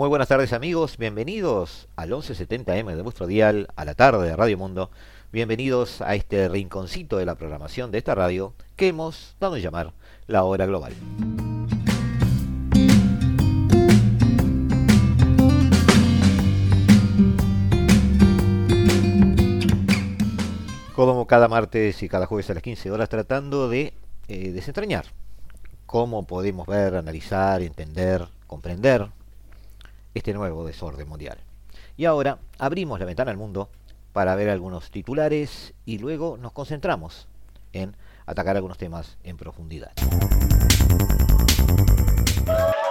Muy buenas tardes amigos, bienvenidos al 1170M de vuestro dial, a la tarde de Radio Mundo. Bienvenidos a este rinconcito de la programación de esta radio que hemos dado a llamar La Hora Global. Como cada martes y cada jueves a las 15 horas tratando de eh, desentrañar cómo podemos ver, analizar, entender, comprender este nuevo desorden mundial. Y ahora abrimos la ventana al mundo para ver algunos titulares y luego nos concentramos en atacar algunos temas en profundidad.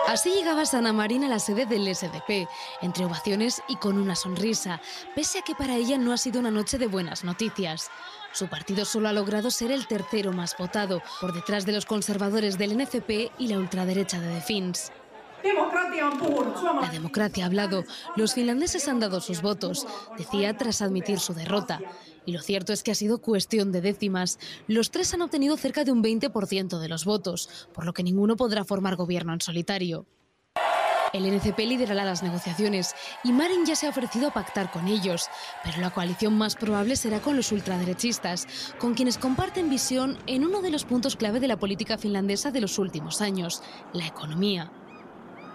Así llegaba Sana Marina a la sede del SDP, entre ovaciones y con una sonrisa, pese a que para ella no ha sido una noche de buenas noticias. Su partido solo ha logrado ser el tercero más votado, por detrás de los conservadores del NCP y la ultraderecha de Defins. La democracia ha hablado. Los finlandeses han dado sus votos, decía tras admitir su derrota. Y lo cierto es que ha sido cuestión de décimas. Los tres han obtenido cerca de un 20% de los votos, por lo que ninguno podrá formar gobierno en solitario. El NCP liderará las negociaciones y Marin ya se ha ofrecido a pactar con ellos, pero la coalición más probable será con los ultraderechistas, con quienes comparten visión en uno de los puntos clave de la política finlandesa de los últimos años, la economía.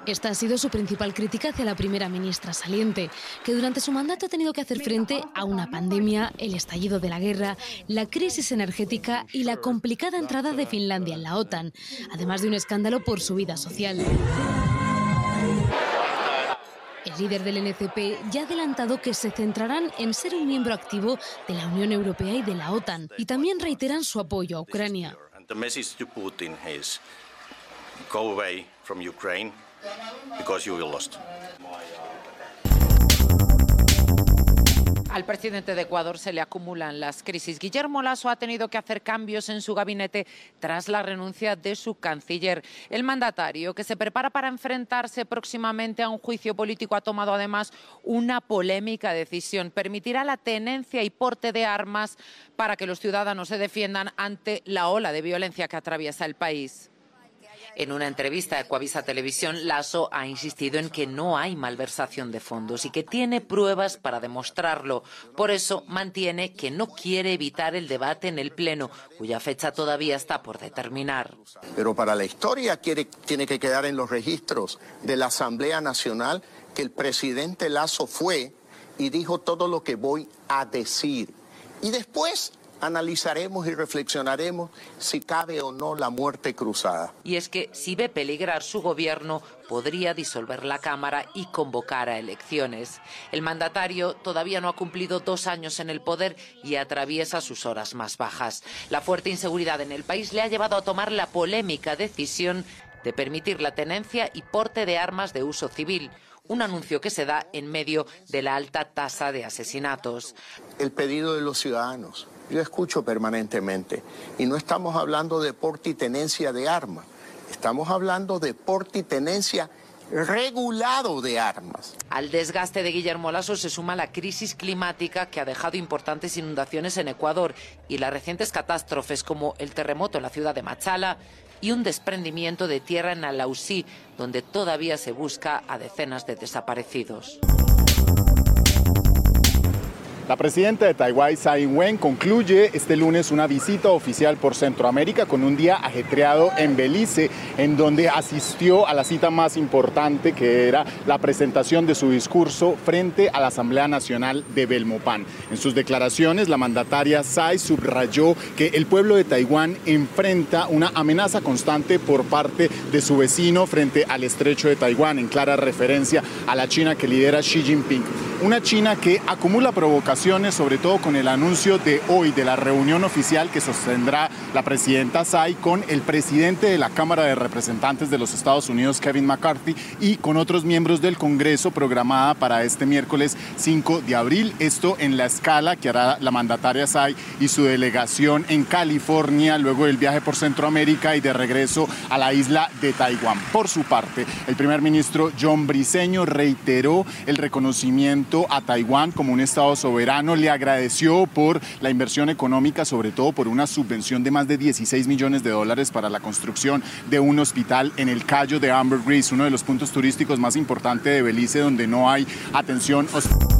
Esta ha sido su principal crítica hacia la primera ministra saliente, que durante su mandato ha tenido que hacer frente a una pandemia, el estallido de la guerra, la crisis energética y la complicada entrada de Finlandia en la OTAN, además de un escándalo por su vida social. El líder del NCP ya ha adelantado que se centrarán en ser un miembro activo de la Unión Europea y de la OTAN, y también reiteran su apoyo a Ucrania. Al presidente de Ecuador se le acumulan las crisis. Guillermo Lasso ha tenido que hacer cambios en su gabinete tras la renuncia de su canciller. El mandatario, que se prepara para enfrentarse próximamente a un juicio político, ha tomado además una polémica decisión. Permitirá la tenencia y porte de armas para que los ciudadanos se defiendan ante la ola de violencia que atraviesa el país. En una entrevista a Ecuavisa Televisión, Lasso ha insistido en que no hay malversación de fondos y que tiene pruebas para demostrarlo. Por eso mantiene que no quiere evitar el debate en el Pleno, cuya fecha todavía está por determinar. Pero para la historia tiene que quedar en los registros de la Asamblea Nacional que el presidente Lasso fue y dijo todo lo que voy a decir. Y después analizaremos y reflexionaremos si cabe o no la muerte cruzada. Y es que si ve peligrar su gobierno, podría disolver la Cámara y convocar a elecciones. El mandatario todavía no ha cumplido dos años en el poder y atraviesa sus horas más bajas. La fuerte inseguridad en el país le ha llevado a tomar la polémica decisión de permitir la tenencia y porte de armas de uso civil un anuncio que se da en medio de la alta tasa de asesinatos. El pedido de los ciudadanos, yo escucho permanentemente, y no estamos hablando de porte y tenencia de armas, estamos hablando de porte y tenencia regulado de armas. Al desgaste de Guillermo Lasso se suma la crisis climática que ha dejado importantes inundaciones en Ecuador y las recientes catástrofes como el terremoto en la ciudad de Machala y un desprendimiento de tierra en Alausí, donde todavía se busca a decenas de desaparecidos. La presidenta de Taiwán, Tsai Ing-wen, concluye este lunes una visita oficial por Centroamérica con un día ajetreado en Belice, en donde asistió a la cita más importante que era la presentación de su discurso frente a la Asamblea Nacional de Belmopan. En sus declaraciones, la mandataria Tsai subrayó que el pueblo de Taiwán enfrenta una amenaza constante por parte de su vecino frente al estrecho de Taiwán, en clara referencia a la China que lidera Xi Jinping. Una China que acumula provocaciones sobre todo con el anuncio de hoy de la reunión oficial que sostendrá la presidenta Tsai con el presidente de la Cámara de Representantes de los Estados Unidos, Kevin McCarthy, y con otros miembros del Congreso programada para este miércoles 5 de abril. Esto en la escala que hará la mandataria Tsai y su delegación en California, luego del viaje por Centroamérica y de regreso a la isla de Taiwán. Por su parte, el primer ministro John Briceño reiteró el reconocimiento a Taiwán como un Estado soberano, le agradeció por la inversión económica, sobre todo por una subvención de más de 16 millones de dólares para la construcción de un hospital en el Cayo de Amber Grease, uno de los puntos turísticos más importantes de Belice donde no hay atención hospitalaria.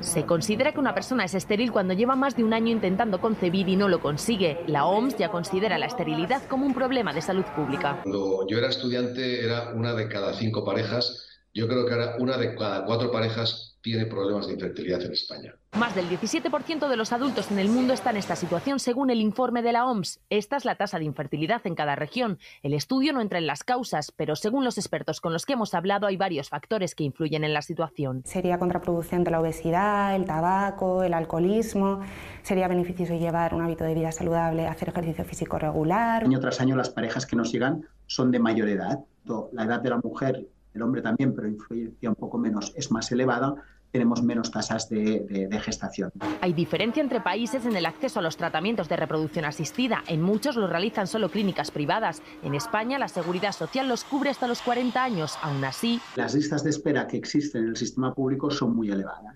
Se considera que una persona es estéril cuando lleva más de un año intentando concebir y no lo consigue. La OMS ya considera la esterilidad como un problema de salud pública. Cuando yo era estudiante era una de cada cinco parejas. Yo creo que ahora una de cada cuatro parejas tiene problemas de infertilidad en España. Más del 17% de los adultos en el mundo está en esta situación, según el informe de la OMS. Esta es la tasa de infertilidad en cada región. El estudio no entra en las causas, pero según los expertos con los que hemos hablado, hay varios factores que influyen en la situación. Sería contraproducente la obesidad, el tabaco, el alcoholismo. Sería beneficioso llevar un hábito de vida saludable, hacer ejercicio físico regular. Año tras año, las parejas que nos llegan son de mayor edad. La edad de la mujer el hombre también, pero influencia un poco menos, es más elevada, tenemos menos tasas de, de, gestación. Hay diferencia entre países en el acceso a los tratamientos de reproducción asistida. En muchos los realizan solo clínicas privadas. En España la seguridad social los cubre hasta los 40 años. Aún así, las listas de espera que existen en el sistema público son muy elevadas.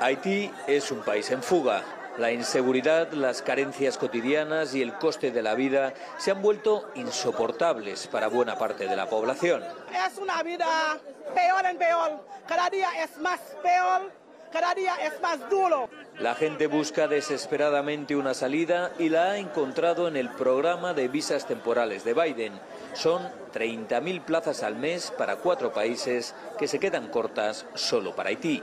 Haití es un país en fuga. La inseguridad, las carencias cotidianas y el coste de la vida se han vuelto insoportables para buena parte de la población. Es una vida peor en peor, cada día es más peor, cada día es más duro. La gente busca desesperadamente una salida y la ha encontrado en el programa de visas temporales de Biden. Son 30.000 plazas al mes para cuatro países que se quedan cortas solo para Haití.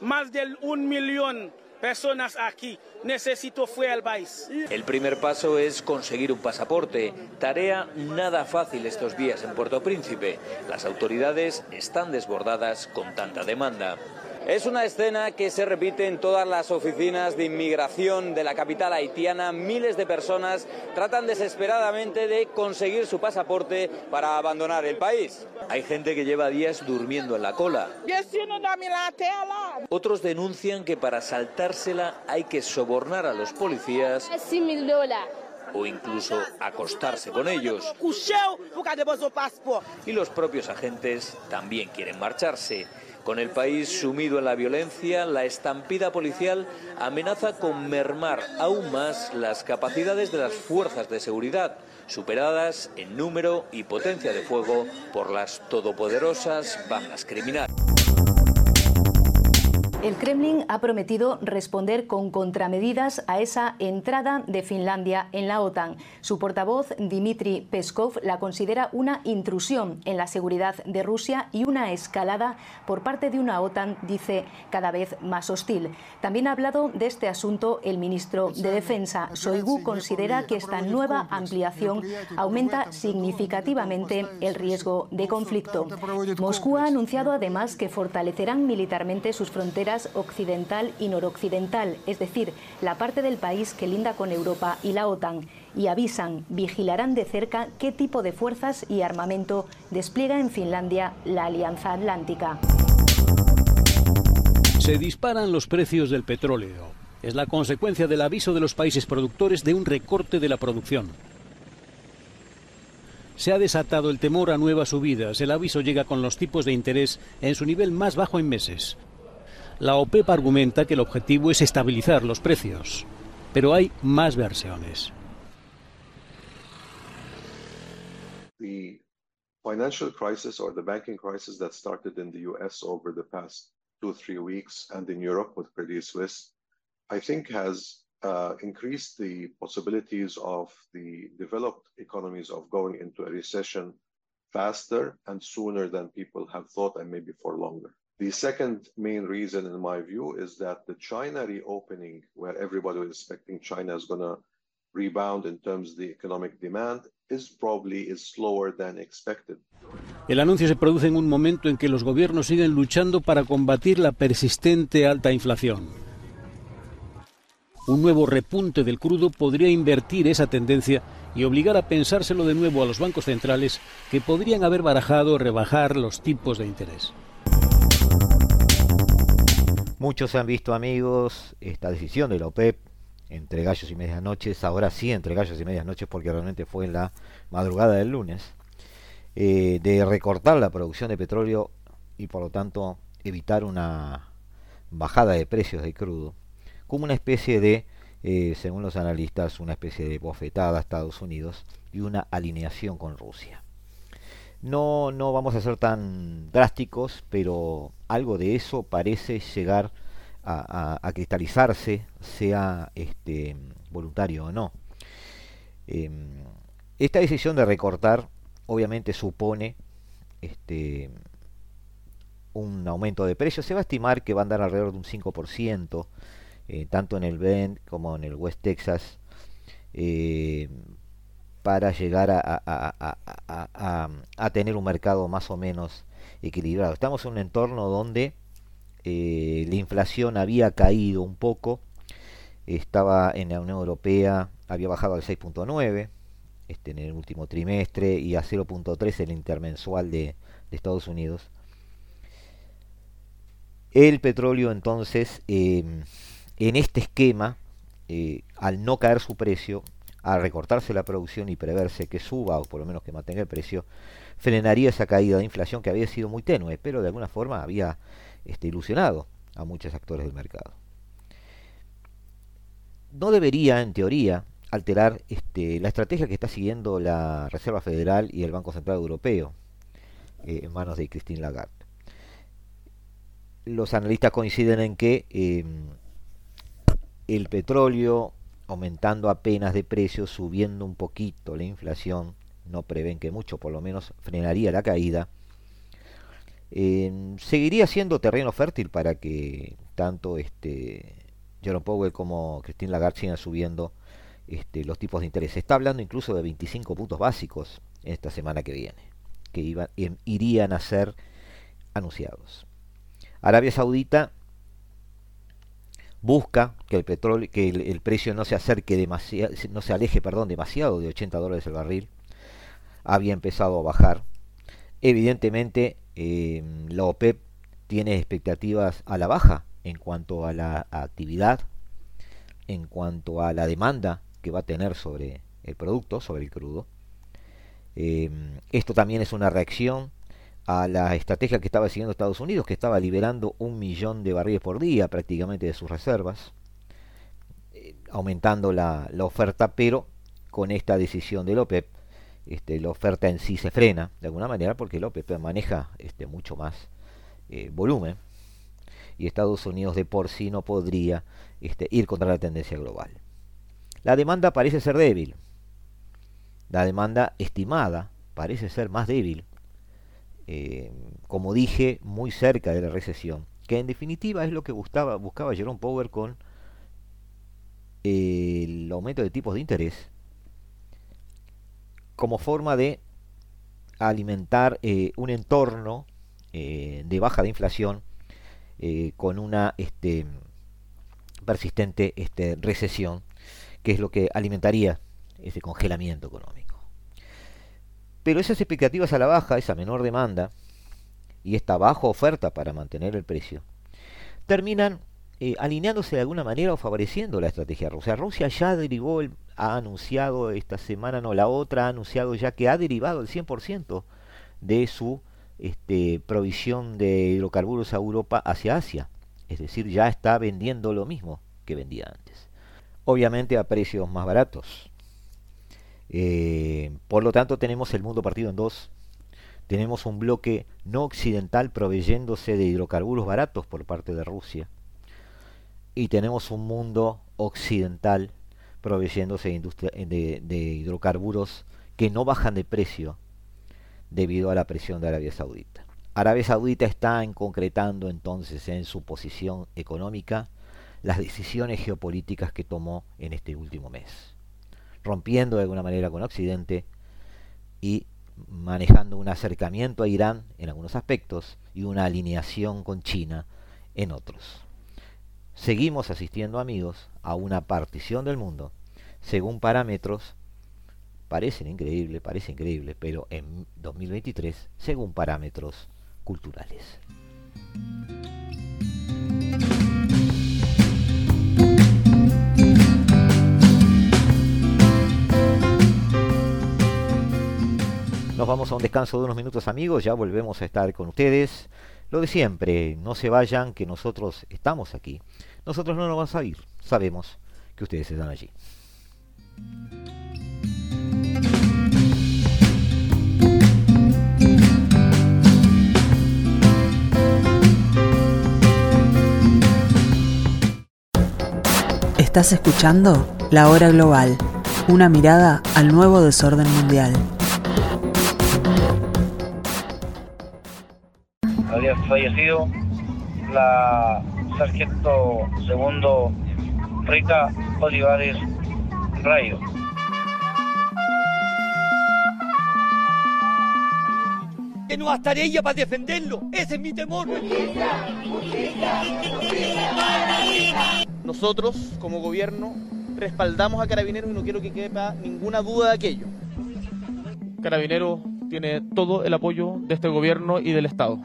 Más del un millón personas aquí. Necesito fue al país. El primer paso es conseguir un pasaporte. Tarea nada fácil estos días en Puerto Príncipe. Las autoridades están desbordadas con tanta demanda. Es una escena que se repite en todas las oficinas de inmigración de la capital haitiana. Miles de personas tratan desesperadamente de conseguir su pasaporte para abandonar el país. Hay gente que lleva días durmiendo en la cola. Otros denuncian que para saltársela hay que sobornar a los policías o incluso acostarse con ellos. Y los propios agentes también quieren marcharse. Con el país sumido en la violencia, la estampida policial amenaza con mermar aún más las capacidades de las fuerzas de seguridad, superadas en número y potencia de fuego por las todopoderosas bandas criminales. El Kremlin ha prometido responder con contramedidas a esa entrada de Finlandia en la OTAN. Su portavoz, Dmitry Peskov, la considera una intrusión en la seguridad de Rusia y una escalada por parte de una OTAN, dice, cada vez más hostil. También ha hablado de este asunto el ministro de Defensa. Soigu considera que esta nueva ampliación aumenta significativamente el riesgo de conflicto. Moscú ha anunciado además que fortalecerán militarmente sus fronteras occidental y noroccidental, es decir, la parte del país que linda con Europa y la OTAN, y avisan, vigilarán de cerca qué tipo de fuerzas y armamento despliega en Finlandia la Alianza Atlántica. Se disparan los precios del petróleo. Es la consecuencia del aviso de los países productores de un recorte de la producción. Se ha desatado el temor a nuevas subidas. El aviso llega con los tipos de interés en su nivel más bajo en meses. La OPEP argumenta que el objetivo es estabilizar los precios, pero hay más versiones. The financial crisis or the banking crisis that started in the US over the past two three weeks and in Europe with Credit Suisse, I think has uh, increased the possibilities of the developed economies of going into a recession faster and sooner than people have thought and maybe for longer. The second main reason, in my view, is that the China reopening, where everybody was expecting China is going to rebound in terms of the economic demand is probably is slower than expected. El anuncio se produce en un momento en que los gobiernos siguen luchando para combatir la persistente alta inflación. Un nuevo repunte del crudo podría invertir esa tendencia y obligar a pensárselo de nuevo a los bancos centrales que podrían haber barajado rebajar los tipos de interés. Muchos han visto, amigos, esta decisión de la OPEP entre gallos y medianoches, ahora sí entre gallos y medianoches porque realmente fue en la madrugada del lunes, eh, de recortar la producción de petróleo y por lo tanto evitar una bajada de precios de crudo, como una especie de, eh, según los analistas, una especie de bofetada a Estados Unidos y una alineación con Rusia. No, no vamos a ser tan drásticos, pero algo de eso parece llegar a, cristalizarse, sea este, voluntario o no. Em, esta decisión de recortar obviamente supone este, un aumento de precios. Se va a estimar que va a andar alrededor de un 5%, eh, tanto en el Bend como en el West Texas, eh, para llegar a, tener un mercado más o menos equilibrado. Estamos en un entorno donde eh, la inflación había caído un poco, estaba en la Unión Europea, había bajado al 6.9 este, en el último trimestre y a 0.3 el intermensual de, Estados Unidos. El petróleo entonces, em, en este esquema, eh, al no caer su precio, al recortarse la producción y preverse que suba o por lo menos que mantenga el precio, frenaría esa caída de inflación que había sido muy tenue, pero de alguna forma había este, ilusionado a muchos actores del mercado. No debería, en teoría, alterar este, la estrategia que está siguiendo la Reserva Federal y el Banco Central Europeo eh, en manos de Christine Lagarde. Los analistas coinciden en que em, el petróleo aumentando apenas de precio, subiendo un poquito la inflación, no prevén que mucho, por lo menos frenaría la caída seguiría siendo terreno fértil para que tanto este Jerome Powell como Christine Lagarde sigan subiendo este, los tipos de interés. Se está hablando incluso de 25 puntos básicos esta semana que viene, que iban, em, irían a ser anunciados. Arabia Saudita busca que el petróleo, que el, precio no se acerque demasiado, no se aleje, perdón, demasiado de 80 dólares el barril. Había empezado a bajar. Evidentemente eh, la OPEP tiene expectativas a la baja en cuanto a la actividad, en cuanto a la demanda que va a tener sobre el producto, sobre el crudo. Eh, esto también es una reacción a la estrategia que estaba siguiendo Estados Unidos, que estaba liberando un millón de barriles por día prácticamente de sus reservas, eh, aumentando la, oferta, pero con esta decisión del OPEP este, la oferta en sí se frena de alguna manera porque el OPEP maneja este, mucho más eh, volumen y Estados Unidos de por sí no podría este, ir contra la tendencia global. La demanda parece ser débil. La demanda estimada parece ser más débil. Eh, como dije, muy cerca de la recesión. Que en definitiva es lo que buscaba, Jerome Power con el aumento de tipos de interés como forma de alimentar eh, un entorno eh, de baja de inflación eh, con una este, persistente este, recesión, que es lo que alimentaría ese congelamiento económico. Pero esas expectativas a la baja, esa menor demanda y esta baja oferta para mantener el precio, terminan alineándose de alguna manera o favoreciendo la estrategia rusa. Rusia ya derivó el, ha anunciado esta semana, no, la otra ha anunciado ya que ha derivado el 100% de su este, provisión de hidrocarburos a Europa hacia Asia. Es decir, ya está vendiendo lo mismo que vendía antes. Obviamente a precios más baratos. Eh, por lo tanto, tenemos el mundo partido en dos. Tenemos un bloque no occidental proveyéndose de hidrocarburos baratos por parte de Rusia. Y tenemos un mundo occidental proveyéndose de, de, hidrocarburos que no bajan de precio debido a la presión de Arabia Saudita. Arabia Saudita está concretando entonces en su posición económica las decisiones geopolíticas que tomó en este último mes. Rompiendo de alguna manera con Occidente y manejando un acercamiento a Irán en algunos aspectos y una alineación con China en otros. Seguimos asistiendo, amigos, a una partición del mundo según parámetros, parecen increíbles, parece increíble, pero en 2023 según parámetros culturales. Nos vamos a un descanso de unos minutos amigos, ya volvemos a estar con ustedes. Lo de siempre, no se vayan, que nosotros estamos aquí. Nosotros no nos vamos a ir, sabemos que ustedes están allí. Estás escuchando La Hora Global, una mirada al nuevo desorden mundial. Fallecido la sargento segundo Rita Olivares Rayo. Que no estaré ella para defenderlo. Ese es mi temor. Nosotros, como gobierno, respaldamos a Carabineros y no quiero que quepa ninguna duda de aquello. Carabineros tiene todo el apoyo de este gobierno y del Estado.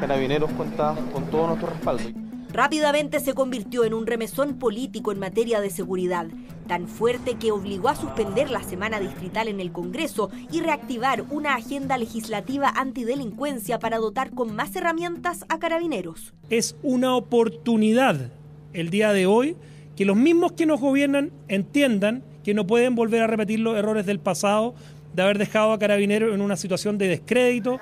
Carabineros cuenta con todo nuestro respaldo. Rápidamente se convirtió en un remesón político en materia de seguridad, tan fuerte que obligó a suspender la semana distrital en el Congreso y reactivar una agenda legislativa antidelincuencia para dotar con más herramientas a carabineros. Es una oportunidad el día de hoy que los mismos que nos gobiernan entiendan que no pueden volver a repetir los errores del pasado de haber dejado a carabineros en una situación de descrédito.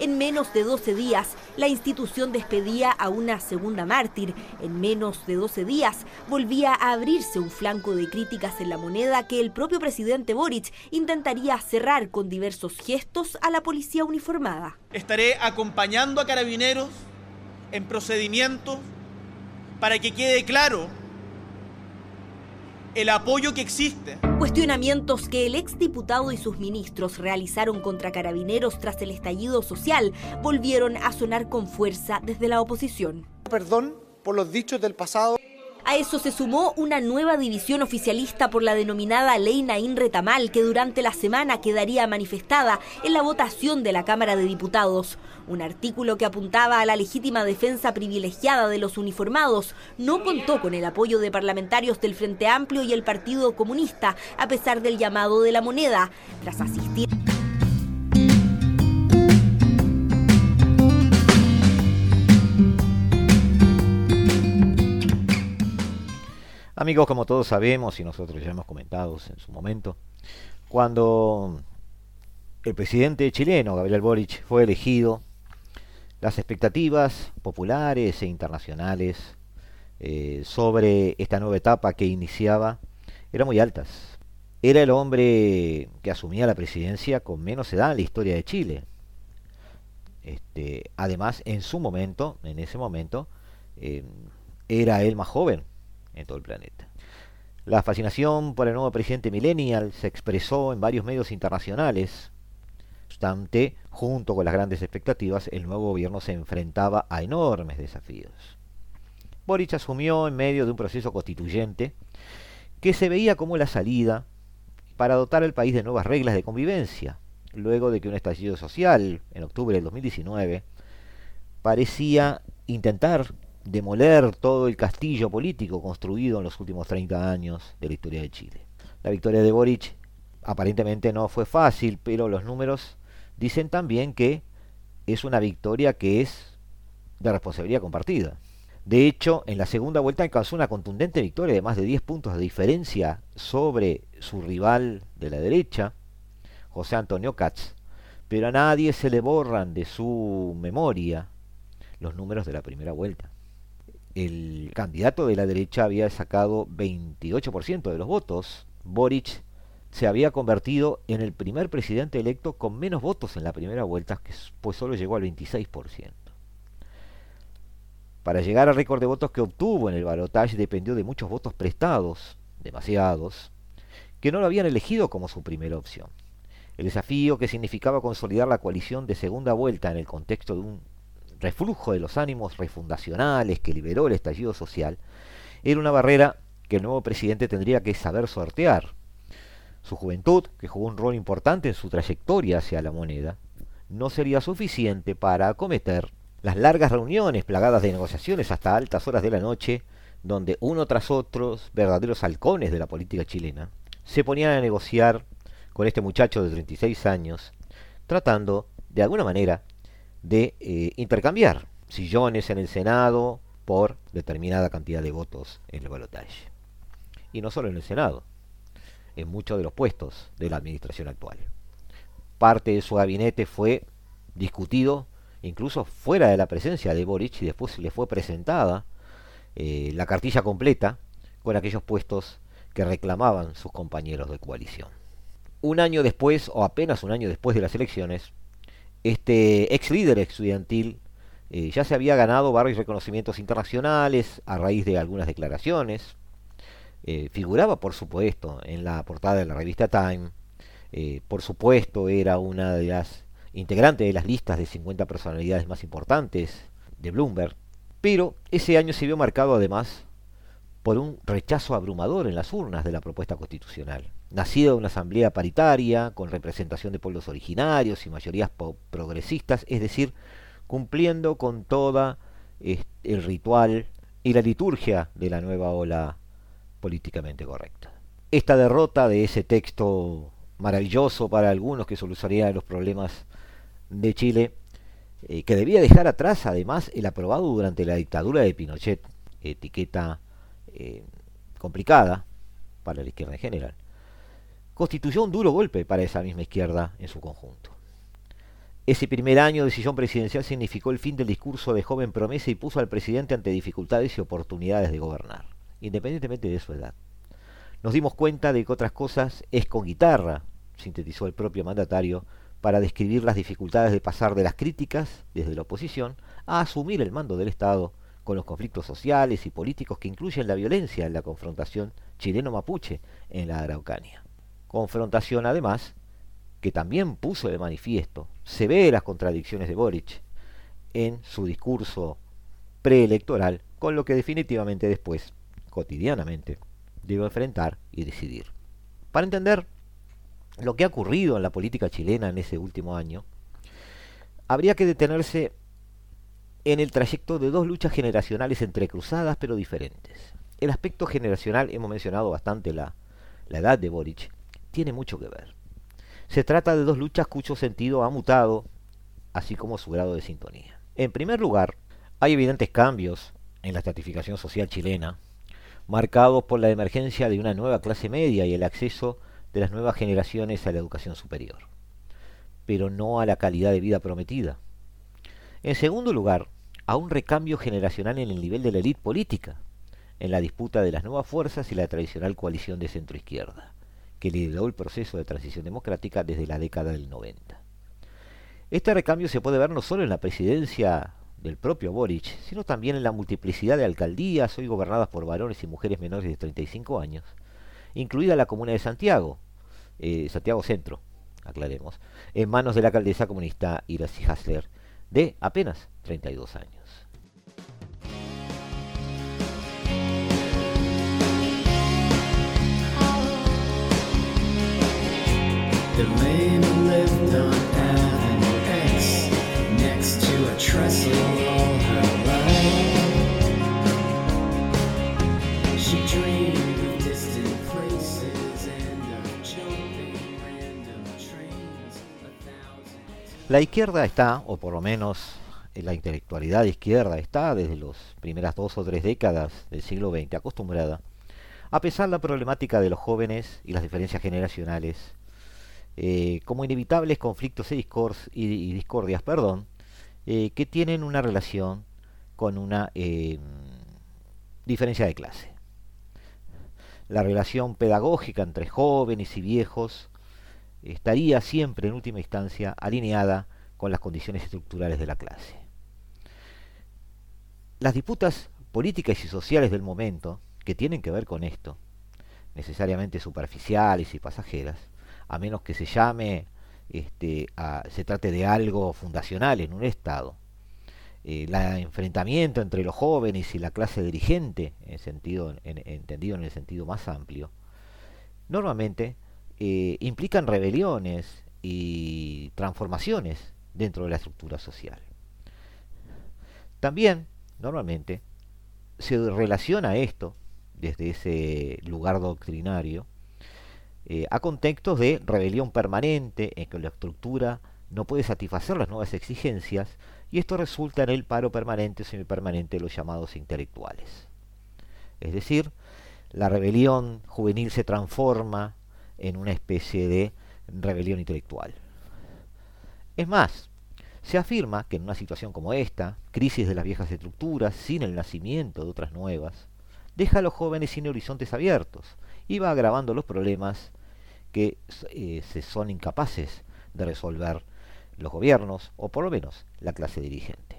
En menos de 12 días, la institución despedía a una segunda mártir. En menos de 12 días, volvía a abrirse un flanco de críticas en la moneda que el propio presidente Boric intentaría cerrar con diversos gestos a la policía uniformada. Estaré acompañando a carabineros en procedimientos para que quede claro el apoyo que existe. Cuestionamientos que el exdiputado y sus ministros realizaron contra carabineros tras el estallido social volvieron a sonar con fuerza desde la oposición. Perdón por los dichos del pasado. A eso se sumó una nueva división oficialista por la denominada Ley Naín Retamal, que durante la semana quedaría manifestada en la votación de la Cámara de Diputados. Un artículo que apuntaba a la legítima defensa privilegiada de los uniformados no contó con el apoyo de parlamentarios del Frente Amplio y el Partido Comunista, a pesar del llamado de la moneda. Tras asistir. Amigos, como todos sabemos y nosotros ya hemos comentado en su momento, cuando el presidente chileno, Gabriel Boric, fue elegido, las expectativas populares e internacionales eh, sobre esta nueva etapa que iniciaba eran muy altas. Era el hombre que asumía la presidencia con menos edad en la historia de Chile. Este, además, en su momento, en ese momento, eh, era él más joven en todo el planeta. La fascinación por el nuevo presidente millennial se expresó en varios medios internacionales. Obstante, junto con las grandes expectativas, el nuevo gobierno se enfrentaba a enormes desafíos. Boric asumió en medio de un proceso constituyente que se veía como la salida para dotar al país de nuevas reglas de convivencia, luego de que un estallido social, en octubre del 2019, parecía intentar demoler todo el castillo político construido en los últimos 30 años de la historia de Chile. La victoria de Boric aparentemente no fue fácil, pero los números dicen también que es una victoria que es de responsabilidad compartida. De hecho, en la segunda vuelta alcanzó una contundente victoria de más de 10 puntos de diferencia sobre su rival de la derecha, José Antonio Katz, pero a nadie se le borran de su memoria los números de la primera vuelta el candidato de la derecha había sacado 28% de los votos. Boric se había convertido en el primer presidente electo con menos votos en la primera vuelta, pues solo llegó al 26%. Para llegar al récord de votos que obtuvo en el balotaje dependió de muchos votos prestados, demasiados, que no lo habían elegido como su primera opción. El desafío que significaba consolidar la coalición de segunda vuelta en el contexto de un reflujo de los ánimos refundacionales que liberó el estallido social era una barrera que el nuevo presidente tendría que saber sortear. Su juventud, que jugó un rol importante en su trayectoria hacia la moneda, no sería suficiente para acometer las largas reuniones plagadas de negociaciones hasta altas horas de la noche, donde uno tras otro, verdaderos halcones de la política chilena, se ponían a negociar con este muchacho de 36 años, tratando, de alguna manera, de eh, intercambiar sillones en el Senado por determinada cantidad de votos en el balotaje. Y no solo en el Senado, en muchos de los puestos de la administración actual. Parte de su gabinete fue discutido incluso fuera de la presencia de Boric y después le fue presentada eh, la cartilla completa con aquellos puestos que reclamaban sus compañeros de coalición. Un año después, o apenas un año después de las elecciones, este ex líder estudiantil eh, ya se había ganado varios reconocimientos internacionales a raíz de algunas declaraciones. Eh, figuraba, por supuesto, en la portada de la revista Time. Eh, por supuesto, era una de las integrantes de las listas de 50 personalidades más importantes de Bloomberg. Pero ese año se vio marcado además por un rechazo abrumador en las urnas de la propuesta constitucional. Nacida de una asamblea paritaria, con representación de pueblos originarios y mayorías progresistas, es decir, cumpliendo con toda el ritual y la liturgia de la nueva ola políticamente correcta. Esta derrota de ese texto maravilloso para algunos que solucionaría los problemas de Chile, eh, que debía dejar atrás además el aprobado durante la dictadura de Pinochet, etiqueta eh, complicada para la izquierda en general, constituyó un duro golpe para esa misma izquierda en su conjunto. Ese primer año de sillón presidencial significó el fin del discurso de joven promesa y puso al presidente ante dificultades y oportunidades de gobernar, independientemente de su edad. Nos dimos cuenta de que otras cosas es con guitarra, sintetizó el propio mandatario, para describir las dificultades de pasar de las críticas desde la oposición a asumir el mando del Estado con los conflictos sociales y políticos que incluyen la violencia en la confrontación chileno-mapuche en la Araucanía. Confrontación, además, que también puso de manifiesto se ve las contradicciones de Boric en su discurso preelectoral, con lo que definitivamente después, cotidianamente, debe enfrentar y decidir. Para entender lo que ha ocurrido en la política chilena en ese último año, habría que detenerse en el trayecto de dos luchas generacionales entrecruzadas pero diferentes. El aspecto generacional, hemos mencionado bastante la, la edad de Boric, tiene mucho que ver. Se trata de dos luchas cuyo sentido ha mutado, así como su grado de sintonía. En primer lugar, hay evidentes cambios en la estratificación social chilena, marcados por la emergencia de una nueva clase media y el acceso de las nuevas generaciones a la educación superior, pero no a la calidad de vida prometida. En segundo lugar, a un recambio generacional en el nivel de la élite política, en la disputa de las nuevas fuerzas y la tradicional coalición de centro-izquierda, que lideró el proceso de transición democrática desde la década del 90. Este recambio se puede ver no solo en la presidencia del propio Boric, sino también en la multiplicidad de alcaldías hoy gobernadas por varones y mujeres menores de 35 años, incluida la comuna de Santiago, eh, Santiago Centro, aclaremos, en manos de la alcaldesa comunista Iracy Hasler, de apenas 32 años. La izquierda está, o por lo menos la intelectualidad izquierda está desde las primeras dos o tres décadas del siglo XX acostumbrada a pesar la problemática de los jóvenes y las diferencias generacionales eh, como inevitables conflictos y, discordias perdón, eh, que tienen una relación con una eh, diferencia de clase. La relación pedagógica entre jóvenes y viejos estaría siempre en última instancia alineada con las condiciones estructurales de la clase. Las disputas políticas y sociales del momento, que tienen que ver con esto, necesariamente superficiales y pasajeras, a menos que se llame, este, se trate de algo fundacional en un Estado. el enfrentamiento entre los jóvenes y la clase dirigente, en sentido, entendido en el sentido más amplio, normalmente eh, implican rebeliones y transformaciones dentro de la estructura social. También, normalmente, se relaciona esto, desde ese lugar doctrinario, eh, a contextos de rebelión permanente, en que la estructura no puede satisfacer las nuevas exigencias, y esto resulta en el paro permanente o semipermanente de los llamados intelectuales. Es decir, la rebelión juvenil se transforma en una especie de rebelión intelectual. Es más, se afirma que en una situación como esta, crisis de las viejas estructuras, sin el nacimiento de otras nuevas, deja a los jóvenes sin horizontes abiertos y va agravando los problemas que eh, se son incapaces de resolver los gobiernos o por lo menos la clase dirigente.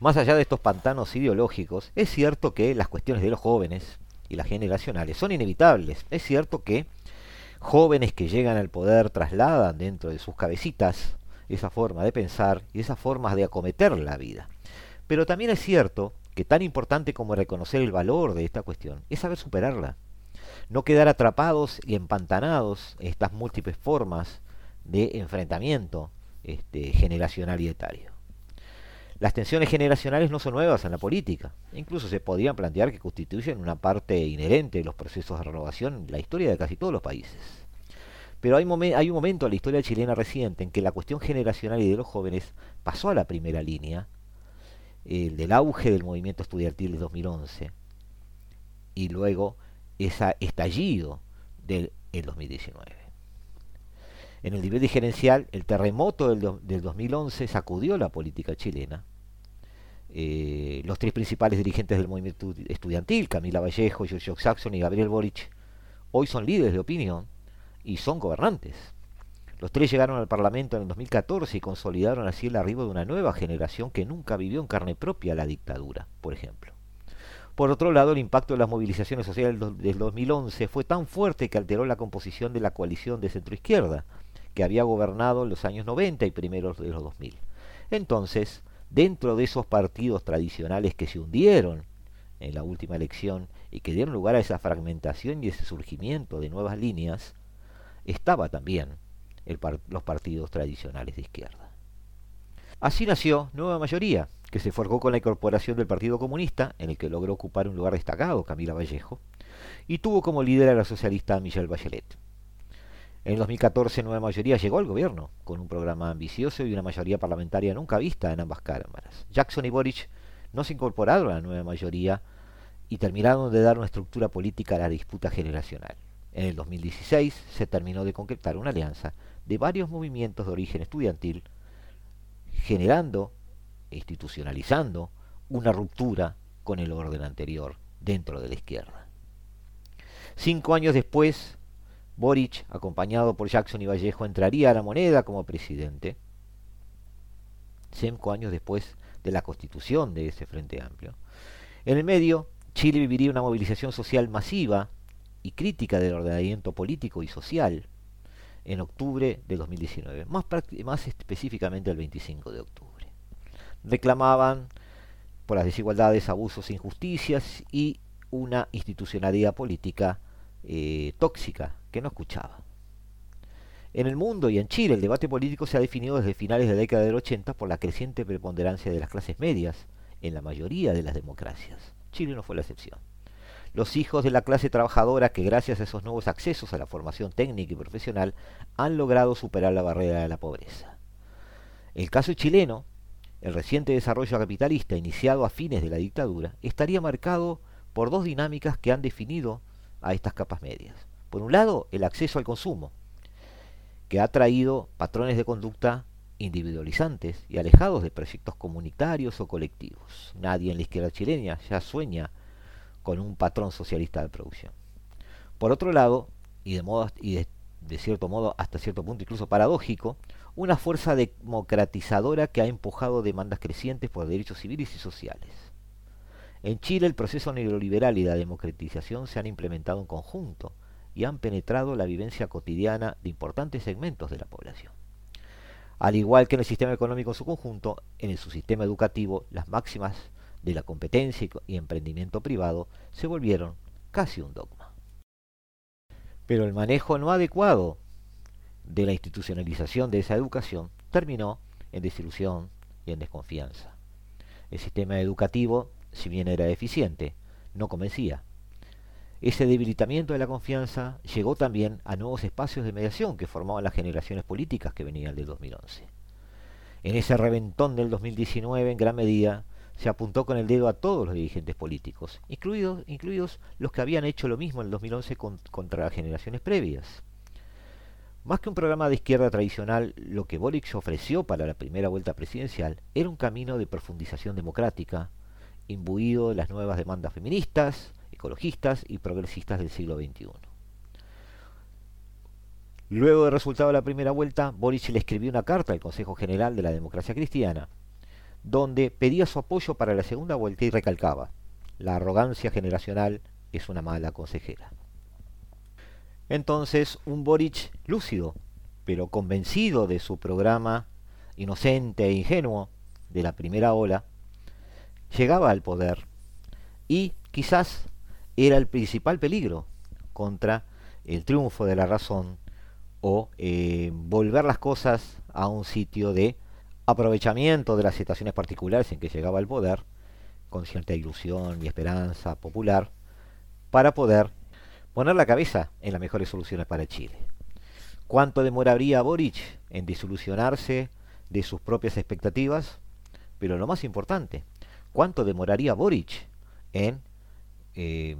Más allá de estos pantanos ideológicos, es cierto que las cuestiones de los jóvenes y las generacionales son inevitables. Es cierto que jóvenes que llegan al poder trasladan dentro de sus cabecitas esa forma de pensar y esas formas de acometer la vida. Pero también es cierto que tan importante como reconocer el valor de esta cuestión es saber superarla. No quedar atrapados y empantanados estas múltiples formas de enfrentamiento este, generacional y etario. Las tensiones generacionales no son nuevas en la política. Incluso se podrían plantear que constituyen una parte inherente de los procesos de renovación en la historia de casi todos los países. Pero hay, hay un momento en la historia chilena reciente en que la cuestión generacional y de los jóvenes pasó a la primera línea, el del auge del movimiento estudiantil de 2011, y luego ese estallido del 2019. En el nivel diferencial, el terremoto del, del 2011 sacudió la política chilena eh, los tres principales dirigentes del movimiento estudiantil, Camila Vallejo, Giorgio Saxon y Gabriel Boric, hoy son líderes de opinión y son gobernantes. Los tres llegaron al Parlamento en el 2014 y consolidaron así el arribo de una nueva generación que nunca vivió en carne propia la dictadura, por ejemplo. Por otro lado, el impacto de las movilizaciones sociales del 2011 fue tan fuerte que alteró la composición de la coalición de centroizquierda, que había gobernado en los años 90 y primeros de los 2000. Entonces, dentro de esos partidos tradicionales que se hundieron en la última elección y que dieron lugar a esa fragmentación y ese surgimiento de nuevas líneas, estaba también los partidos tradicionales de izquierda. Así nació Nueva Mayoría, que se forjó con la incorporación del Partido Comunista, en el que logró ocupar un lugar destacado Camila Vallejo, y tuvo como líder a la socialista Michelle Bachelet. En 2014 Nueva Mayoría llegó al gobierno, con un programa ambicioso y una mayoría parlamentaria nunca vista en ambas cámaras. Jackson y Boric no se incorporaron a la Nueva Mayoría y terminaron de dar una estructura política a la disputa generacional. En el 2016 se terminó de concretar una alianza de varios movimientos de origen estudiantil, generando institucionalizando una ruptura con el orden anterior dentro de la izquierda. Cinco años después, Boric, acompañado por Jackson y Vallejo, entraría a la moneda como presidente, cinco años después de la constitución de ese Frente Amplio. En el medio, Chile viviría una movilización social masiva y crítica del ordenamiento político y social en octubre de 2019, más, más específicamente el 25 de octubre. Reclamaban por las desigualdades, abusos injusticias y una institucionalidad política eh, tóxica que no escuchaba. En el mundo y en Chile el debate político se ha definido desde finales de la década del 80 por la creciente preponderancia de las clases medias en la mayoría de las democracias. Chile no fue la excepción. Los hijos de la clase trabajadora que gracias a esos nuevos accesos a la formación técnica y profesional han logrado superar la barrera de la pobreza. El caso chileno, el reciente desarrollo capitalista iniciado a fines de la dictadura, estaría marcado por dos dinámicas que han definido a estas capas medias. Por un lado, el acceso al consumo, que ha traído patrones de conducta individualizantes y alejados de proyectos comunitarios o colectivos. Nadie en la izquierda chilena ya sueña con un patrón socialista de producción. Por otro lado, y de, modo, de cierto modo hasta cierto punto incluso paradójico, una fuerza democratizadora que ha empujado demandas crecientes por derechos civiles y sociales. En Chile el proceso neoliberal y la democratización se han implementado en conjunto y han penetrado la vivencia cotidiana de importantes segmentos de la población. Al igual que en el sistema económico en su conjunto, en su sistema educativo las máximas de la competencia y emprendimiento privado se volvieron casi un dogma. Pero el manejo no adecuado de la institucionalización de esa educación terminó en desilusión y en desconfianza. El sistema educativo, si bien era eficiente, no convencía. Ese debilitamiento de la confianza llegó también a nuevos espacios de mediación que formaban las generaciones políticas que venían del 2011. En ese reventón del 2019, en gran medida, se apuntó con el dedo a todos los dirigentes políticos, incluidos, incluidos los que habían hecho lo mismo en el 2011 contra las generaciones previas. Más que un programa de izquierda tradicional, lo que Boric ofreció para la primera vuelta presidencial era un camino de profundización democrática, imbuido de las nuevas demandas feministas, ecologistas y progresistas del siglo XXI. Luego del resultado de la primera vuelta, Boric le escribió una carta al Consejo General de la Democracia Cristiana, donde pedía su apoyo para la segunda vuelta y recalcaba, la arrogancia generacional es una mala consejera. Entonces, un Boric lúcido, pero convencido de su programa inocente e ingenuo de la primera ola, llegaba al poder y quizás era el principal peligro contra el triunfo de la razón o eh, volver las cosas a un sitio de aprovechamiento de las situaciones particulares en que llegaba el poder, con cierta ilusión y esperanza popular, para poder poner la cabeza en las mejores soluciones para Chile. ¿Cuánto demoraría Boric en disolucionarse de sus propias expectativas? Pero lo más importante, ¿cuánto demoraría Boric en eh,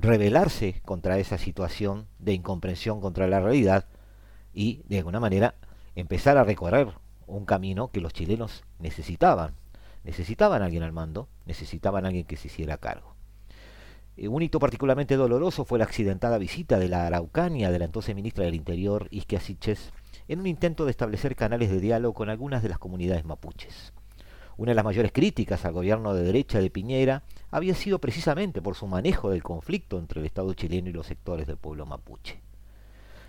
rebelarse contra esa situación de incomprensión contra la realidad y de alguna manera empezar a recorrer un camino que los chilenos necesitaban. Necesitaban alguien al mando, necesitaban alguien que se hiciera cargo. Eh, un hito particularmente doloroso fue la accidentada visita de la Araucanía de la entonces ministra del Interior, Isquia Siches, en un intento de establecer canales de diálogo con algunas de las comunidades mapuches. Una de las mayores críticas al gobierno de derecha de Piñera había sido precisamente por su manejo del conflicto entre el Estado chileno y los sectores del pueblo mapuche.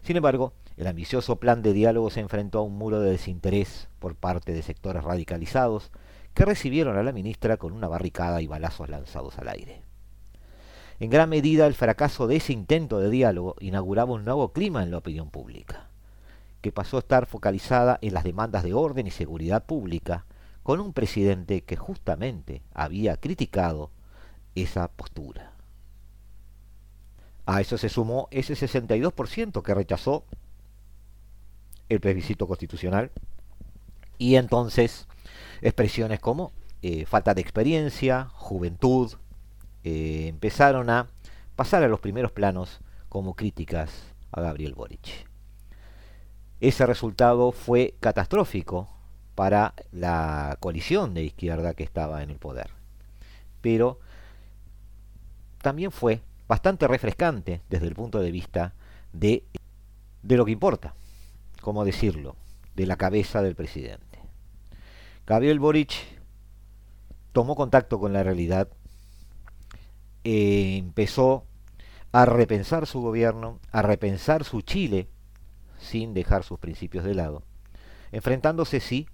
Sin embargo, el ambicioso plan de diálogo se enfrentó a un muro de desinterés por parte de sectores radicalizados que recibieron a la ministra con una barricada y balazos lanzados al aire. En gran medida, el fracaso de ese intento de diálogo inauguraba un nuevo clima en la opinión pública, que pasó a estar focalizada en las demandas de orden y seguridad pública, con un presidente que justamente había criticado esa postura. A eso se sumó ese 62% que rechazó el plebiscito constitucional y entonces expresiones como eh, falta de experiencia, juventud, eh, empezaron a pasar a los primeros planos como críticas a Gabriel Boric. Ese resultado fue catastrófico para la coalición de izquierda que estaba en el poder. Pero también fue bastante refrescante desde el punto de vista de, de lo que importa, como decirlo, de la cabeza del presidente. Gabriel Boric tomó contacto con la realidad, eh, empezó a repensar su gobierno, a repensar su Chile, sin dejar sus principios de lado, enfrentándose sí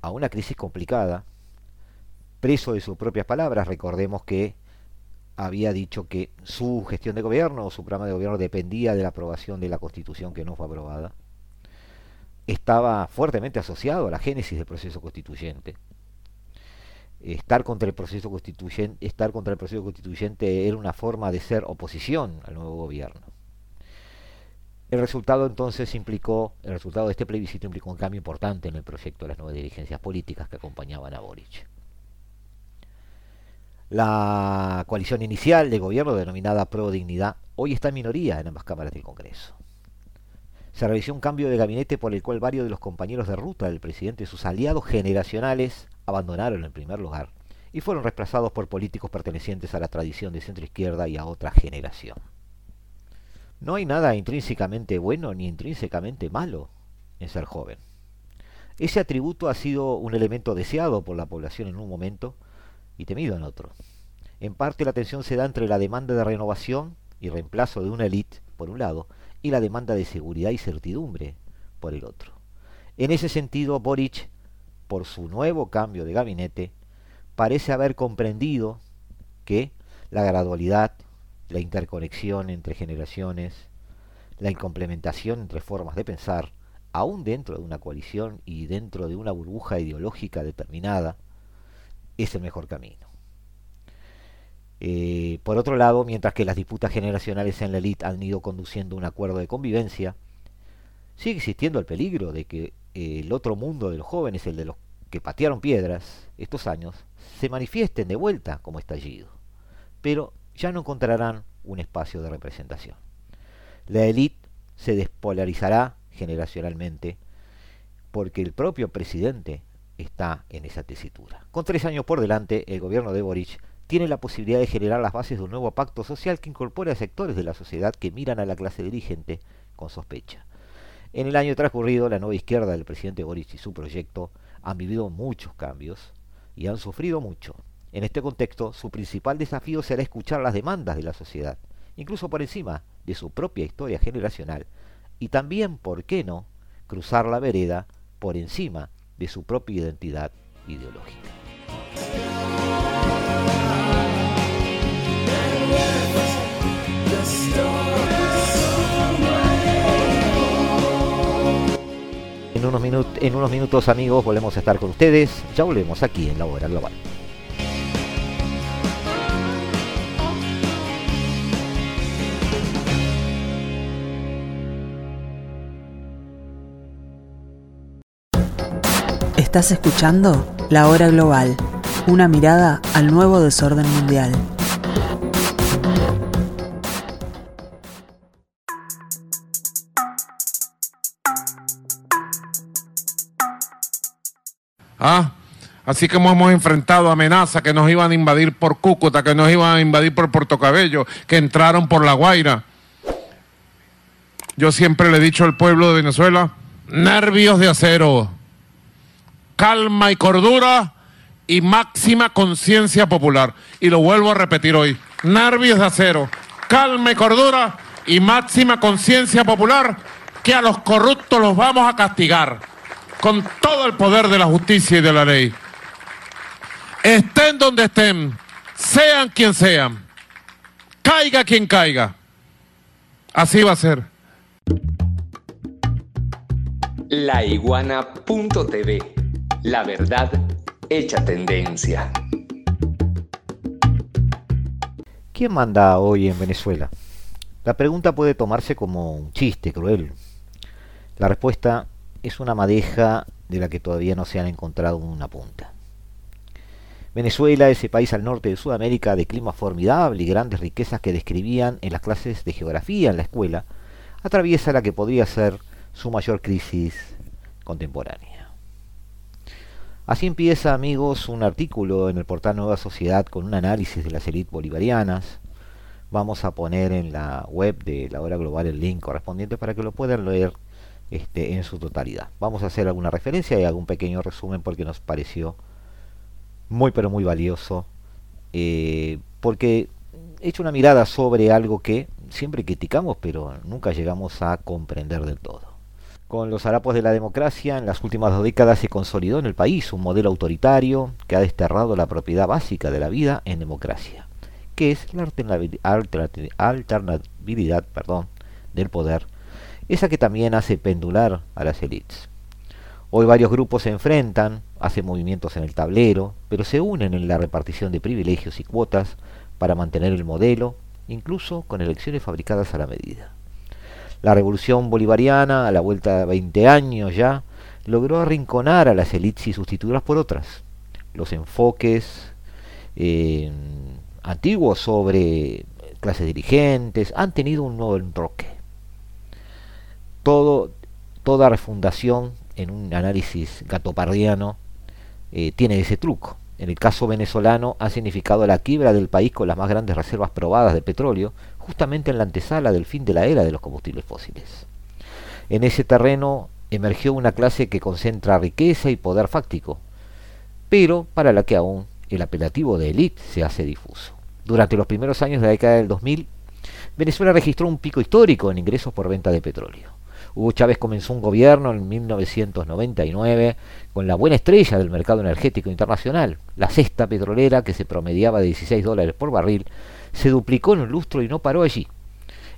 a una crisis complicada, preso de sus propias palabras, recordemos que había dicho que su gestión de gobierno o su programa de gobierno dependía de la aprobación de la constitución que no fue aprobada. Estaba fuertemente asociado a la génesis del proceso constituyente. Estar contra el proceso constituyente, estar contra el proceso constituyente era una forma de ser oposición al nuevo gobierno. El resultado entonces implicó, el resultado de este plebiscito implicó un cambio importante en el proyecto de las nuevas dirigencias políticas que acompañaban a Boric. La coalición inicial de gobierno denominada Pro Dignidad hoy está en minoría en ambas cámaras del Congreso. Se realizó un cambio de gabinete por el cual varios de los compañeros de ruta del presidente y sus aliados generacionales abandonaron el primer lugar y fueron reemplazados por políticos pertenecientes a la tradición de centro izquierda y a otra generación. No hay nada intrínsecamente bueno ni intrínsecamente malo en ser joven. Ese atributo ha sido un elemento deseado por la población en un momento y temido en otro. En parte la tensión se da entre la demanda de renovación y reemplazo de una élite, por un lado, y la demanda de seguridad y certidumbre, por el otro. En ese sentido, Boric, por su nuevo cambio de gabinete, parece haber comprendido que la gradualidad, la interconexión entre generaciones, la incomplementación entre formas de pensar, aún dentro de una coalición y dentro de una burbuja ideológica determinada, es el mejor camino. Eh, por otro lado, mientras que las disputas generacionales en la élite han ido conduciendo un acuerdo de convivencia, sigue existiendo el peligro de que el otro mundo de los jóvenes, el de los que patearon piedras estos años, se manifiesten de vuelta como estallido, pero ya no encontrarán un espacio de representación. La élite se despolarizará generacionalmente porque el propio presidente está en esa tesitura. Con tres años por delante, el gobierno de Boric tiene la posibilidad de generar las bases de un nuevo pacto social que incorpore a sectores de la sociedad que miran a la clase dirigente con sospecha. En el año transcurrido, la nueva izquierda del presidente Boric y su proyecto han vivido muchos cambios y han sufrido mucho. En este contexto, su principal desafío será escuchar las demandas de la sociedad, incluso por encima de su propia historia generacional, y también, ¿por qué no?, cruzar la vereda por encima de su propia identidad ideológica. En unos, minutos amigos volvemos a estar con ustedes, ya volvemos aquí en la hora global. Estás escuchando La Hora Global, una mirada al nuevo desorden mundial. ¿Ah? Así como hemos enfrentado amenazas que nos iban a invadir por Cúcuta, que nos iban a invadir por Puerto Cabello, que entraron por La Guaira. Yo siempre le he dicho al pueblo de Venezuela, nervios de acero, calma y cordura y máxima conciencia popular. Y lo vuelvo a repetir hoy, nervios de acero, calma y cordura y máxima conciencia popular, que a los corruptos los vamos a castigar con todo el poder de la justicia y de la ley. Estén donde estén, sean quien sean, caiga quien caiga. Así va a ser. Laiguana.tv La verdad hecha tendencia. ¿Quién manda hoy en Venezuela? La pregunta puede tomarse como un chiste cruel. La respuesta es una madeja de la que todavía no se han encontrado una punta. Venezuela, ese país al norte de Sudamérica de clima formidable y grandes riquezas que describían en las clases de geografía en la escuela, atraviesa la que podría ser su mayor crisis contemporánea. Así empieza, amigos, un artículo en el portal Nueva Sociedad con un análisis de las élites bolivarianas. Vamos a poner en la web de la hora global el link correspondiente para que lo puedan leer este, en su totalidad. Vamos a hacer alguna referencia y algún pequeño resumen porque nos pareció muy pero muy valioso. Eh, porque he hecho una mirada sobre algo que siempre criticamos pero nunca llegamos a comprender del todo. Con los harapos de la democracia, en las últimas dos décadas se consolidó en el país un modelo autoritario que ha desterrado la propiedad básica de la vida en democracia, que es la alternabilidad del poder esa que también hace pendular a las élites. Hoy varios grupos se enfrentan, hacen movimientos en el tablero, pero se unen en la repartición de privilegios y cuotas para mantener el modelo, incluso con elecciones fabricadas a la medida. La revolución bolivariana, a la vuelta de 20 años ya, logró arrinconar a las élites y sustituirlas por otras. Los enfoques eh, antiguos sobre clases dirigentes han tenido un nuevo enroque todo, toda refundación en un análisis gatopardiano eh, tiene ese truco. En el caso venezolano ha significado la quiebra del país con las más grandes reservas probadas de petróleo, justamente en la antesala del fin de la era de los combustibles fósiles. En ese terreno emergió una clase que concentra riqueza y poder fáctico, pero para la que aún el apelativo de élite se hace difuso. Durante los primeros años de la década del 2000, Venezuela registró un pico histórico en ingresos por venta de petróleo. Hugo Chávez comenzó un gobierno en 1999 con la buena estrella del mercado energético internacional. La cesta petrolera, que se promediaba de 16 dólares por barril, se duplicó en un lustro y no paró allí.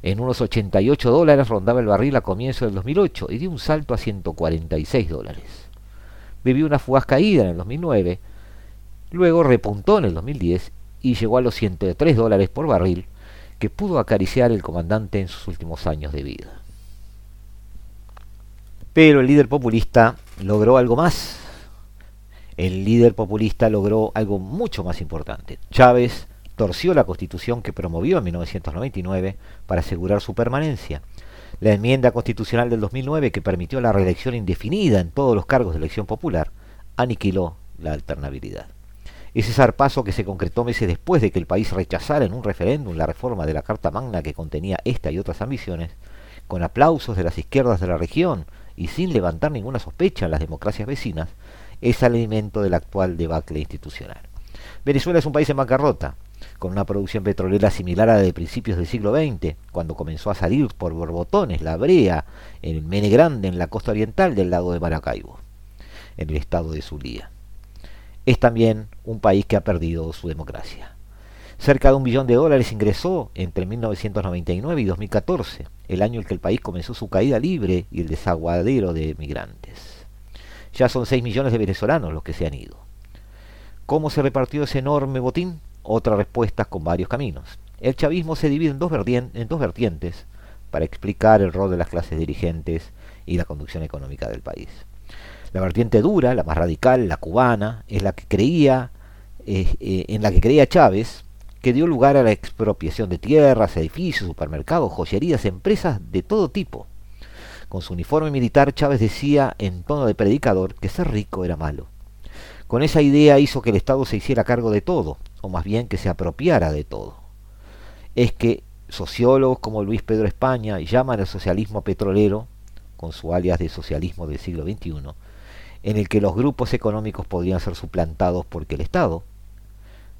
En unos 88 dólares rondaba el barril a comienzo del 2008 y dio un salto a 146 dólares. Vivió una fugaz caída en el 2009, luego repuntó en el 2010 y llegó a los 103 dólares por barril que pudo acariciar el comandante en sus últimos años de vida. Pero el líder populista logró algo más. El líder populista logró algo mucho más importante. Chávez torció la constitución que promovió en 1999 para asegurar su permanencia. La enmienda constitucional del 2009 que permitió la reelección indefinida en todos los cargos de elección popular aniquiló la alternabilidad. Ese zarpazo que se concretó meses después de que el país rechazara en un referéndum la reforma de la Carta Magna que contenía esta y otras ambiciones, con aplausos de las izquierdas de la región y sin levantar ninguna sospecha en las democracias vecinas, es alimento del actual debacle institucional. Venezuela es un país en bancarrota, con una producción petrolera similar a la de principios del siglo XX, cuando comenzó a salir por borbotones la brea en Mene Grande, en la costa oriental del lago de Maracaibo, en el estado de Zulia es también un país que ha perdido su democracia. Cerca de un billón de dólares ingresó entre 1999 y 2014, el año en que el país comenzó su caída libre y el desaguadero de migrantes. Ya son 6 millones de venezolanos los que se han ido. ¿Cómo se repartió ese enorme botín? Otra respuesta con varios caminos. El chavismo se divide en dos, en dos vertientes para explicar el rol de las clases dirigentes y la conducción económica del país. La vertiente dura, la más radical, la cubana, es la que creía, eh, en la que creía Chávez, que dio lugar a la expropiación de tierras, edificios, supermercados, joyerías, empresas de todo tipo. Con su uniforme militar, Chávez decía en tono de predicador que ser rico era malo. Con esa idea hizo que el Estado se hiciera cargo de todo, o más bien que se apropiara de todo. Es que sociólogos como Luis Pedro España llaman al socialismo petrolero, con su alias de socialismo del siglo XXI, en el que los grupos económicos podrían ser suplantados porque el Estado,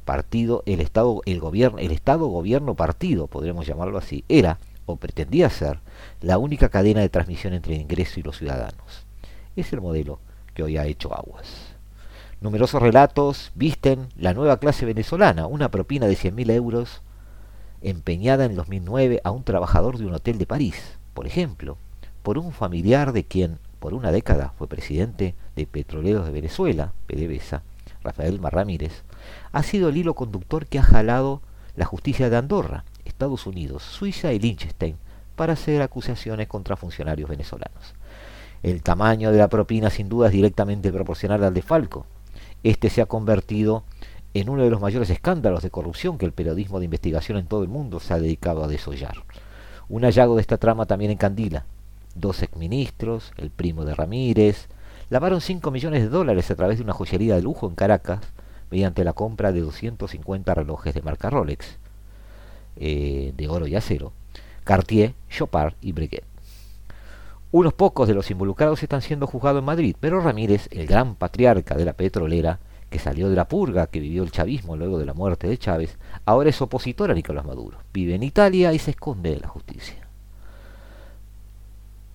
partido, el Estado, el gobierno, el Estado gobierno partido, podríamos llamarlo así, era o pretendía ser la única cadena de transmisión entre el ingreso y los ciudadanos. Es el modelo que hoy ha hecho aguas. Numerosos relatos visten la nueva clase venezolana, una propina de 100.000 euros empeñada en 2009 a un trabajador de un hotel de París, por ejemplo, por un familiar de quien por una década fue presidente de Petroleros de Venezuela, PDVSA, Rafael Marramírez, ha sido el hilo conductor que ha jalado la justicia de Andorra, Estados Unidos, Suiza y Liechtenstein para hacer acusaciones contra funcionarios venezolanos. El tamaño de la propina sin duda es directamente proporcional al de Falco. Este se ha convertido en uno de los mayores escándalos de corrupción que el periodismo de investigación en todo el mundo se ha dedicado a desollar. Un hallazgo de esta trama también encandila dos exministros, el primo de Ramírez, lavaron 5 millones de dólares a través de una joyería de lujo en Caracas mediante la compra de 250 relojes de marca Rolex, eh, de oro y acero, Cartier, Chopard y Breguet. Unos pocos de los involucrados están siendo juzgados en Madrid, pero Ramírez, el gran patriarca de la petrolera, que salió de la purga que vivió el chavismo luego de la muerte de Chávez, ahora es opositor a Nicolás Maduro. Vive en Italia y se esconde de la justicia.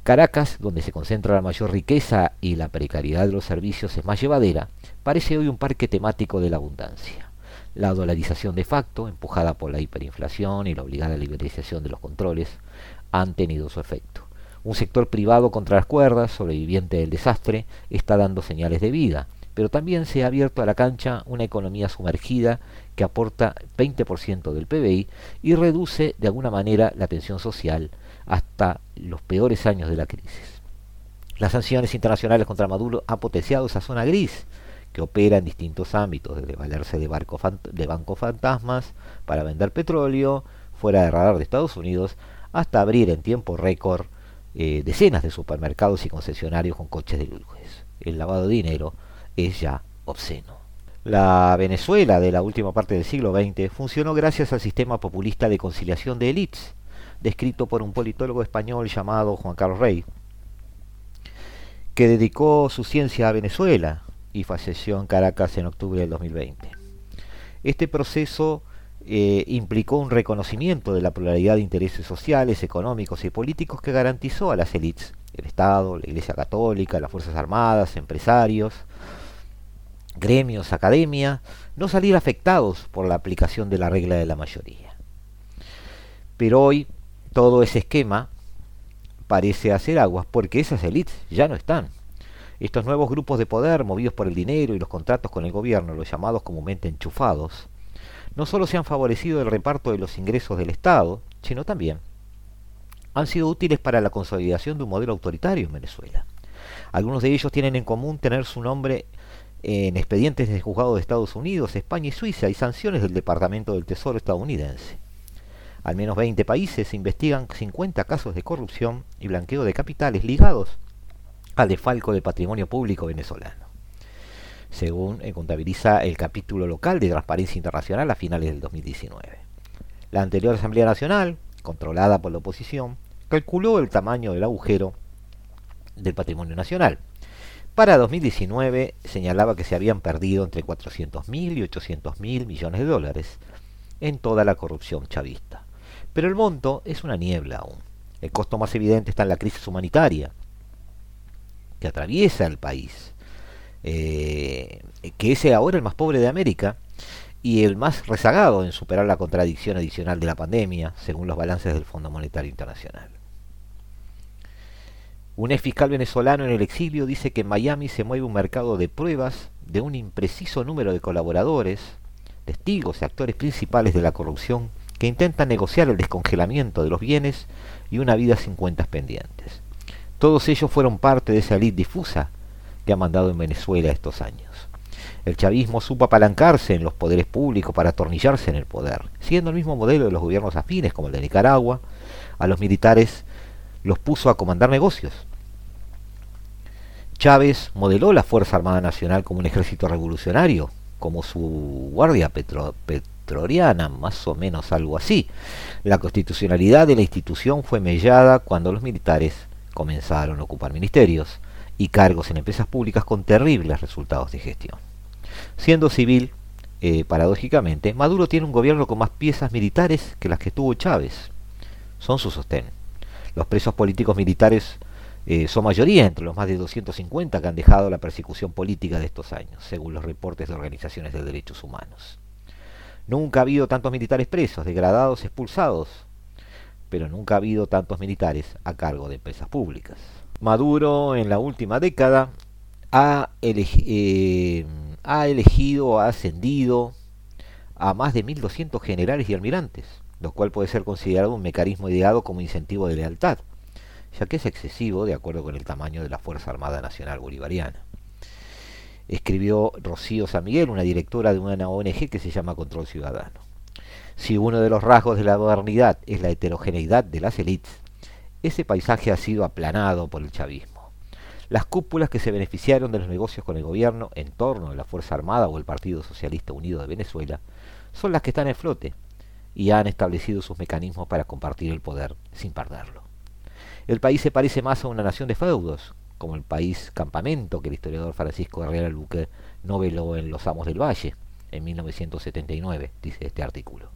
Caracas, donde se concentra la mayor riqueza y la precariedad de los servicios es más llevadera, parece hoy un parque temático de la abundancia. La dolarización de facto, empujada por la hiperinflación y la obligada liberalización de los controles, han tenido su efecto. Un sector privado contra las cuerdas, sobreviviente del desastre, está dando señales de vida, pero también se ha abierto a la cancha una economía sumergida que aporta 20% del PBI y reduce de alguna manera la tensión social hasta los peores años de la crisis. Las sanciones internacionales contra Maduro han potenciado esa zona gris que opera en distintos ámbitos, desde valerse de, barco de bancos fantasmas para vender petróleo fuera de radar de Estados Unidos, hasta abrir en tiempo récord eh, decenas de supermercados y concesionarios con coches de luces. El lavado de dinero es ya obsceno. La Venezuela de la última parte del siglo XX funcionó gracias al sistema populista de conciliación de élites, descrito por un politólogo español llamado Juan Carlos Rey, que dedicó su ciencia a Venezuela y falleció en Caracas en octubre del 2020. Este proceso eh, implicó un reconocimiento de la pluralidad de intereses sociales, económicos y políticos que garantizó a las élites, el Estado, la Iglesia Católica, las Fuerzas Armadas, empresarios, gremios, academia, no salir afectados por la aplicación de la regla de la mayoría. Pero hoy todo ese esquema parece hacer aguas porque esas élites ya no están. Estos nuevos grupos de poder, movidos por el dinero y los contratos con el gobierno, los llamados comúnmente enchufados, no solo se han favorecido el reparto de los ingresos del Estado, sino también han sido útiles para la consolidación de un modelo autoritario en Venezuela. Algunos de ellos tienen en común tener su nombre en expedientes de juzgado de Estados Unidos, España y Suiza y sanciones del Departamento del Tesoro estadounidense. Al menos 20 países investigan 50 casos de corrupción y blanqueo de capitales ligados al defalco del patrimonio público venezolano, según eh, contabiliza el capítulo local de Transparencia Internacional a finales del 2019. La anterior Asamblea Nacional, controlada por la oposición, calculó el tamaño del agujero del patrimonio nacional. Para 2019 señalaba que se habían perdido entre 400.000 y 800.000 millones de dólares en toda la corrupción chavista. Pero el monto es una niebla aún. El costo más evidente está en la crisis humanitaria, que atraviesa el país, eh, que es ahora el más pobre de América y el más rezagado en superar la contradicción adicional de la pandemia, según los balances del Fondo Monetario Internacional. Un ex fiscal venezolano en el exilio dice que en Miami se mueve un mercado de pruebas de un impreciso número de colaboradores, testigos y actores principales de la corrupción que intentan negociar el descongelamiento de los bienes y una vida sin cuentas pendientes. Todos ellos fueron parte de esa elite difusa que ha mandado en Venezuela estos años. El chavismo supo apalancarse en los poderes públicos para atornillarse en el poder, siguiendo el mismo modelo de los gobiernos afines como el de Nicaragua. A los militares los puso a comandar negocios. Chávez modeló la Fuerza Armada Nacional como un ejército revolucionario, como su guardia más o menos algo así. La constitucionalidad de la institución fue mellada cuando los militares comenzaron a ocupar ministerios y cargos en empresas públicas con terribles resultados de gestión. Siendo civil, eh, paradójicamente, Maduro tiene un gobierno con más piezas militares que las que tuvo Chávez. Son su sostén. Los presos políticos militares eh, son mayoría entre los más de 250 que han dejado la persecución política de estos años, según los reportes de organizaciones de derechos humanos. Nunca ha habido tantos militares presos, degradados, expulsados, pero nunca ha habido tantos militares a cargo de empresas públicas. Maduro en la última década ha, eh, ha elegido, ha ascendido a más de 1.200 generales y almirantes, lo cual puede ser considerado un mecanismo ideado como incentivo de lealtad, ya que es excesivo de acuerdo con el tamaño de la Fuerza Armada Nacional Bolivariana. Escribió Rocío San Miguel, una directora de una ONG que se llama Control Ciudadano. Si uno de los rasgos de la modernidad es la heterogeneidad de las élites, ese paisaje ha sido aplanado por el chavismo. Las cúpulas que se beneficiaron de los negocios con el gobierno en torno de la Fuerza Armada o el Partido Socialista Unido de Venezuela son las que están en flote y han establecido sus mecanismos para compartir el poder sin perderlo. El país se parece más a una nación de feudos, como el país campamento que el historiador Francisco Herrera Luque noveló en Los Amos del Valle en 1979, dice este artículo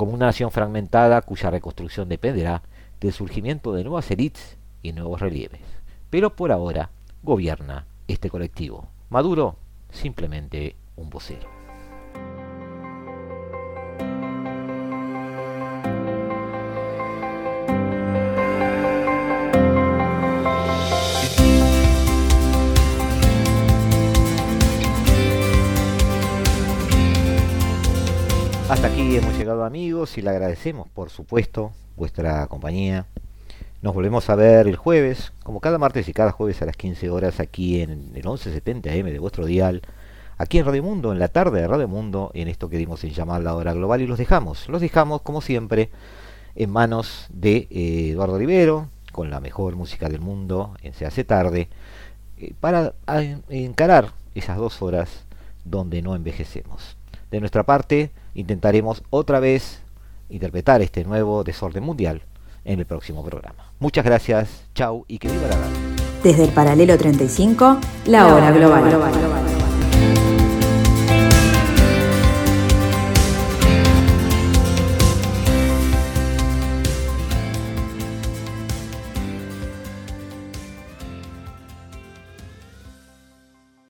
como una nación fragmentada cuya reconstrucción dependerá del surgimiento de nuevas élites y nuevos relieves. Pero por ahora gobierna este colectivo. Maduro, simplemente un vocero. Amigos y le agradecemos por supuesto vuestra compañía. Nos volvemos a ver el jueves, como cada martes y cada jueves a las 15 horas aquí en el 1170 AM de vuestro dial, aquí en Radio Mundo, en la tarde de Radio Mundo, en esto que dimos en llamar la hora global y los dejamos, los dejamos como siempre en manos de eh, Eduardo Rivero, con la mejor música del mundo en Se hace tarde, eh, para encarar esas dos horas donde no envejecemos. De nuestra parte, intentaremos otra vez interpretar este nuevo desorden mundial en el próximo programa. Muchas gracias, chau y que viva la radio. Desde el paralelo 35, la, hora global.